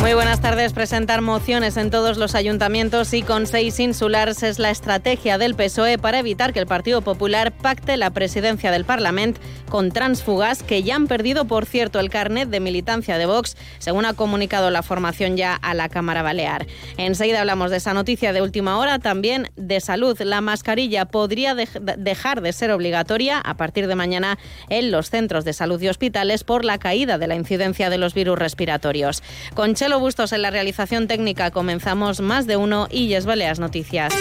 Muy buenas tardes. Presentar mociones en todos los ayuntamientos y con seis insulares es la estrategia del PSOE para evitar que el Partido Popular pacte la presidencia del Parlamento con transfugas que ya han perdido, por cierto, el carnet de militancia de Vox, según ha comunicado la formación ya a la Cámara Balear. Enseguida hablamos de esa noticia de última hora, también de salud. La mascarilla podría dejar de ser obligatoria a partir de mañana en los centros de salud y hospitales por la caída de la incidencia de los virus respiratorios. Con Chelo Bustos en la realización técnica comenzamos más de uno y Yes Baleas Noticias.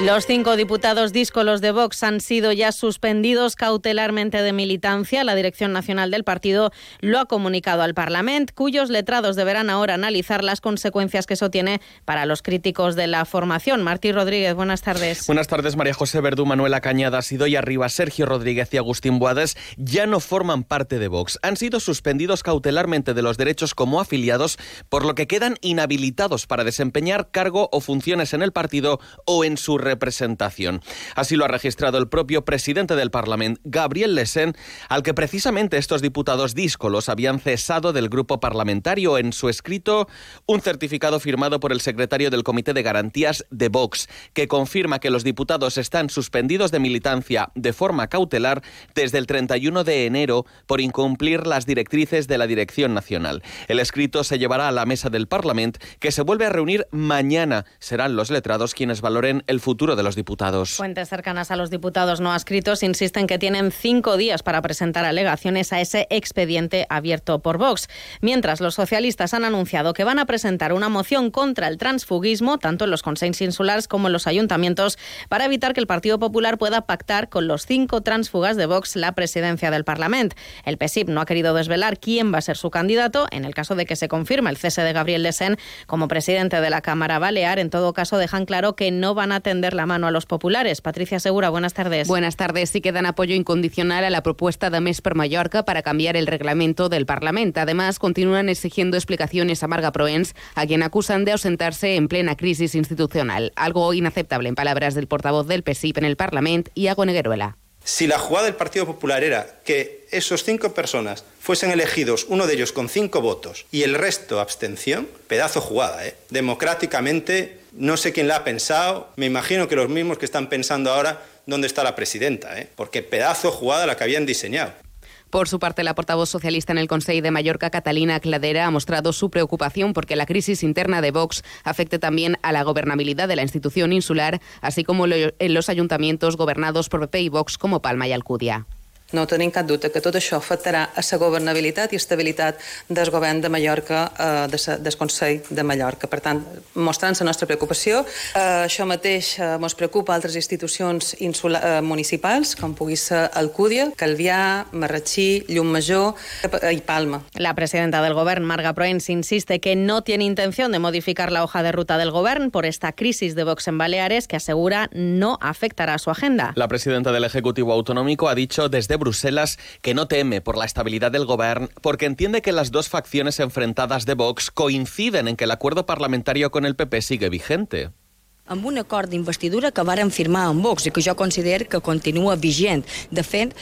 Los cinco diputados díscolos de Vox han sido ya suspendidos cautelarmente de militancia. La Dirección Nacional del partido lo ha comunicado al Parlamento, cuyos letrados deberán ahora analizar las consecuencias que eso tiene para los críticos de la formación. Martí Rodríguez, buenas tardes. Buenas tardes, María José Verdú, Manuela Cañada, Sidoy Arriba, Sergio Rodríguez y Agustín Boades ya no forman parte de Vox. Han sido suspendidos cautelarmente de los derechos como afiliados, por lo que quedan inhabilitados para desempeñar cargo o funciones en el partido o en su representación. Así lo ha registrado el propio presidente del Parlamento, Gabriel Lesen, al que precisamente estos diputados díscolos habían cesado del grupo parlamentario en su escrito un certificado firmado por el secretario del Comité de Garantías de Vox, que confirma que los diputados están suspendidos de militancia de forma cautelar desde el 31 de enero por incumplir las directrices de la Dirección Nacional. El escrito se llevará a la mesa del Parlamento, que se vuelve a reunir mañana. Serán los letrados quienes valoren el futuro futuro de los diputados. Fuentes cercanas a los diputados no adscritos insisten que tienen cinco días para presentar alegaciones a ese expediente abierto por Vox. Mientras, los socialistas han anunciado que van a presentar una moción contra el transfugismo, tanto en los consejos insulares como en los ayuntamientos, para evitar que el Partido Popular pueda pactar con los cinco transfugas de Vox la presidencia del Parlamento. El PSIP no ha querido desvelar quién va a ser su candidato. En el caso de que se confirme el cese de Gabriel Lesen como presidente de la Cámara Balear, en todo caso dejan claro que no van a atender la mano a los populares. Patricia Segura, buenas tardes. Buenas tardes. Sí que dan apoyo incondicional a la propuesta de MES per Mallorca para cambiar el reglamento del Parlamento. Además, continúan exigiendo explicaciones a Marga Proens, a quien acusan de ausentarse en plena crisis institucional. Algo inaceptable en palabras del portavoz del PSIP en el Parlamento, Iago Negueruela. Si la jugada del Partido Popular era que esos cinco personas fuesen elegidos, uno de ellos con cinco votos y el resto abstención, pedazo jugada, ¿eh? Democráticamente, no sé quién la ha pensado, me imagino que los mismos que están pensando ahora dónde está la presidenta, ¿eh? porque pedazo jugada la que habían diseñado. Por su parte, la portavoz socialista en el Consejo de Mallorca, Catalina Cladera, ha mostrado su preocupación porque la crisis interna de Vox afecte también a la gobernabilidad de la institución insular, así como en los ayuntamientos gobernados por PP y Vox como Palma y Alcudia. No tenim cap dubte que tot això afectarà a la governabilitat i estabilitat del govern de Mallorca, eh, de sa, del Consell de Mallorca. Per tant, mostrant la nostra preocupació, eh, això mateix eh, ens preocupa altres institucions insula, eh, municipals, com pugui ser Alcúdia, Calvià, Marratxí, Llumajor i Palma. La presidenta del govern, Marga Proens, insiste que no tiene intención de modificar la hoja de ruta del govern por esta crisis de Vox en Baleares que asegura no afectará a su agenda. La presidenta del Ejecutivo Autonómico ha dicho desde Bruselas que no teme por la estabilidad del gobierno porque entiende que las dos facciones enfrentadas de Vox coinciden en que el acuerdo parlamentario con el PP sigue vigente. Amb un acord d'investidura que varen firmar amb Vox i que jo considero que continua vigent. De fet,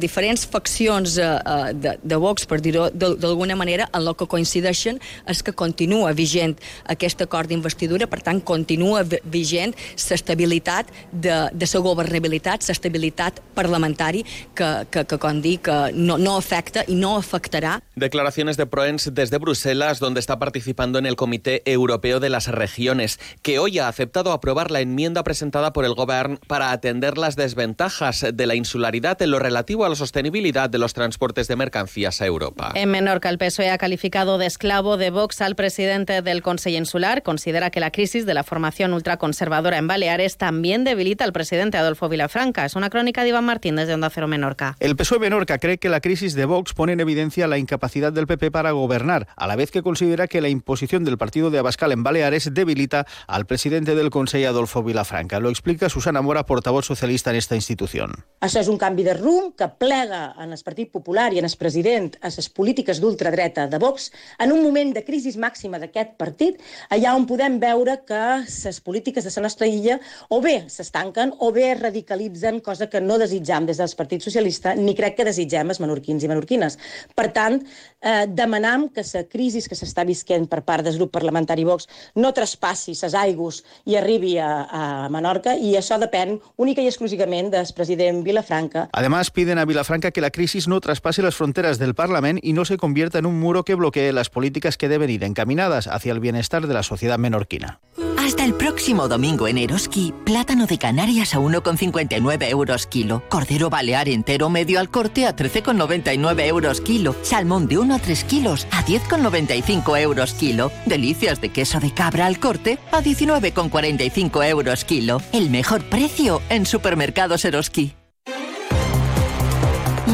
diferents faccions eh, eh, de, de Vox, per dir-ho d'alguna manera, en el que coincideixen és que continua vigent aquest acord d'investidura, per tant, continua vigent l'estabilitat de, de la governabilitat, l'estabilitat parlamentari que, que, que, com dic, que no, no afecta i no afectarà. Declaraciones de Proens desde Bruselas, donde está participando en el Comité Europeo de las Regiones, que hoy ha aceptado aprobar la enmienda presentada por el Gobierno para atender las desventajas de la insularidad en lo relativo a la sostenibilidad de los transportes de mercancías a Europa. En Menorca, el PSOE ha calificado de esclavo de Vox al presidente del Consejo Insular. Considera que la crisis de la formación ultraconservadora en Baleares también debilita al presidente Adolfo Vilafranca. Es una crónica de Iván Martín desde Onda Cero Menorca. El PSOE Menorca cree que la crisis de Vox pone en evidencia la incapacidad capacidad del PP para gobernar, a la vez que considera que la imposición del partido de Abascal en Baleares debilita al presidente del Consejo, Adolfo Vilafranca. Lo explica Susana Mora, portavoz socialista en esta institución. Això és un canvi de rumb que plega en el Partit Popular i en el president a les polítiques d'ultradreta de Vox en un moment de crisi màxima d'aquest partit, allà on podem veure que les polítiques de la nostra illa o bé s'estanquen o bé es radicalitzen, cosa que no desitjam des del Partit Socialista ni crec que desitgem els menorquins i menorquines. Per tant, eh, demanam que la crisi que s'està visquent per part del grup parlamentari Vox no traspassi les aigües i arribi a, a Menorca i això depèn única i exclusivament del president Vilafranca. Además, piden a Vilafranca que la crisis no traspase las fronteras del Parlamento y no se convierta en un muro que bloquee las políticas que deben ir encaminadas hacia el bienestar de la sociedad menorquina. Hasta el próximo domingo en Eroski, plátano de Canarias a 1,59 euros kilo, cordero balear entero medio al corte a 13,99 euros kilo, salmón de 1 a 3 kilos a 10,95 euros kilo, delicias de queso de cabra al corte a 19,45 euros kilo. El mejor precio en supermercados Eroski.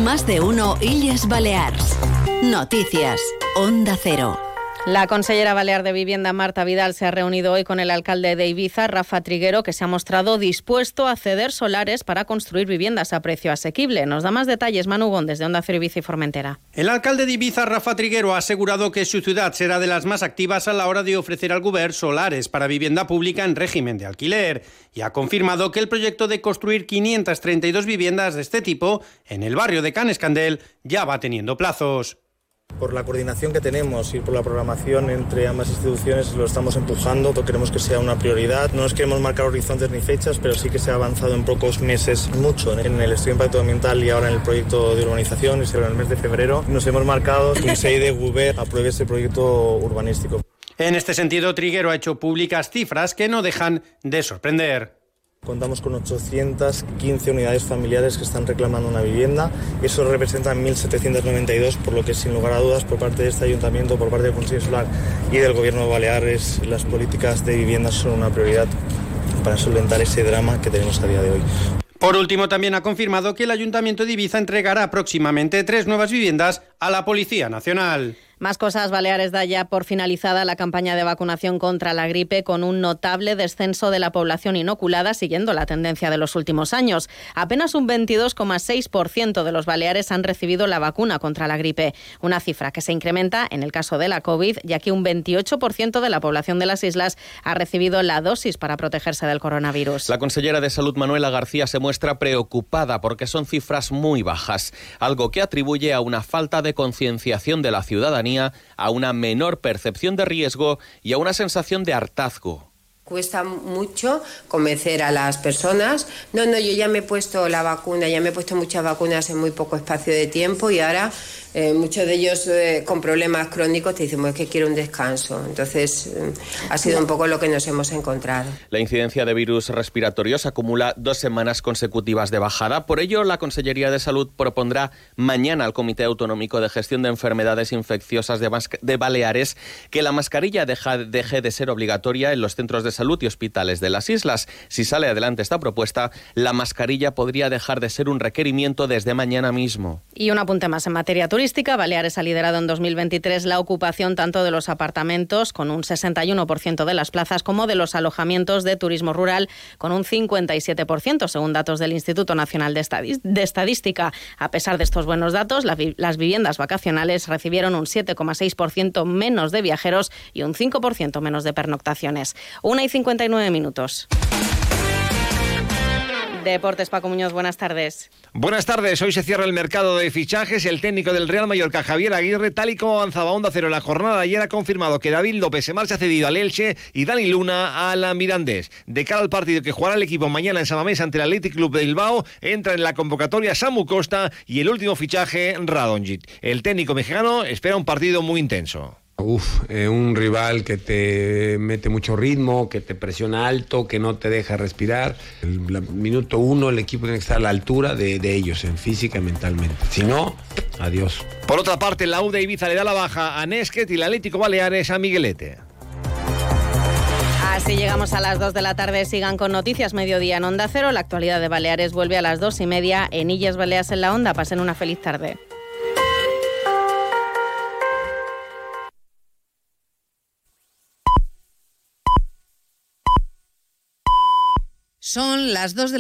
Más de uno Illes Balears. Noticias. Onda Cero. La consellera balear de Vivienda, Marta Vidal, se ha reunido hoy con el alcalde de Ibiza, Rafa Triguero, que se ha mostrado dispuesto a ceder solares para construir viviendas a precio asequible. Nos da más detalles Manu Gon, desde Onda Cero y Formentera. El alcalde de Ibiza, Rafa Triguero, ha asegurado que su ciudad será de las más activas a la hora de ofrecer al gobierno solares para vivienda pública en régimen de alquiler y ha confirmado que el proyecto de construir 532 viviendas de este tipo en el barrio de Canescandel ya va teniendo plazos. Por la coordinación que tenemos y por la programación entre ambas instituciones lo estamos empujando, queremos que sea una prioridad. No nos queremos marcar horizontes ni fechas, pero sí que se ha avanzado en pocos meses mucho en el estudio de impacto ambiental y ahora en el proyecto de urbanización, y será en el mes de febrero. Nos hemos marcado que un de GUBE apruebe ese proyecto urbanístico. En este sentido, Triguero ha hecho públicas cifras que no dejan de sorprender. Contamos con 815 unidades familiares que están reclamando una vivienda. Eso representa 1.792, por lo que sin lugar a dudas por parte de este ayuntamiento, por parte del Consejo Solar y del Gobierno de Baleares, las políticas de vivienda son una prioridad para solventar ese drama que tenemos a día de hoy. Por último, también ha confirmado que el Ayuntamiento de Ibiza entregará próximamente tres nuevas viviendas a la Policía Nacional. Más cosas, Baleares da ya por finalizada la campaña de vacunación contra la gripe con un notable descenso de la población inoculada siguiendo la tendencia de los últimos años. Apenas un 22,6% de los baleares han recibido la vacuna contra la gripe, una cifra que se incrementa en el caso de la COVID, ya que un 28% de la población de las islas ha recibido la dosis para protegerse del coronavirus. La consellera de Salud Manuela García se muestra preocupada porque son cifras muy bajas, algo que atribuye a una falta de concienciación de la ciudadanía a una menor percepción de riesgo y a una sensación de hartazgo. Cuesta mucho convencer a las personas. No, no, yo ya me he puesto la vacuna, ya me he puesto muchas vacunas en muy poco espacio de tiempo y ahora eh, muchos de ellos eh, con problemas crónicos te dicen, que quiero un descanso. Entonces, eh, ha sido un poco lo que nos hemos encontrado. La incidencia de virus respiratorios acumula dos semanas consecutivas de bajada. Por ello, la Consellería de Salud propondrá mañana al Comité Autonómico de Gestión de Enfermedades Infecciosas de, de Baleares que la mascarilla deje de ser obligatoria en los centros de salud y hospitales de las islas. Si sale adelante esta propuesta, la mascarilla podría dejar de ser un requerimiento desde mañana mismo. Y un apunte más en materia turística turística, Baleares ha liderado en 2023 la ocupación tanto de los apartamentos, con un 61% de las plazas, como de los alojamientos de turismo rural, con un 57%, según datos del Instituto Nacional de, Estadística. A pesar de estos buenos datos, las viviendas vacacionales recibieron un 7,6% menos de viajeros y un 5% menos de pernoctaciones. Una y 59 minutos. Deportes, Paco Muñoz, buenas tardes. Buenas tardes. Hoy se cierra el mercado de fichajes. El técnico del Real Mallorca, Javier Aguirre, tal y como avanzaba Onda Cero en la jornada ayer, ha confirmado que David López se marcha cedido al Elche y Dani Luna al Mirandés. De cara al partido que jugará el equipo mañana en Samamés ante el Athletic Club de Bilbao, entra en la convocatoria Samu Costa y el último fichaje, Radonjit. El técnico mexicano espera un partido muy intenso. Uf, eh, un rival que te mete mucho ritmo, que te presiona alto, que no te deja respirar. El, minuto uno el equipo tiene que estar a la altura de, ellos, en física y mentalmente. Si no, adiós. Por otra parte, la UDA Ibiza le da la baja a Nesquet y el Atlético Baleares a Miguelete. Así llegamos a las 2 de la tarde. Sigan con Noticias Mediodía en Onda Cero. La actualidad de Baleares vuelve a las 2 y media en Illas Baleas en la Onda. Pasen una feliz tarde. Son las dos de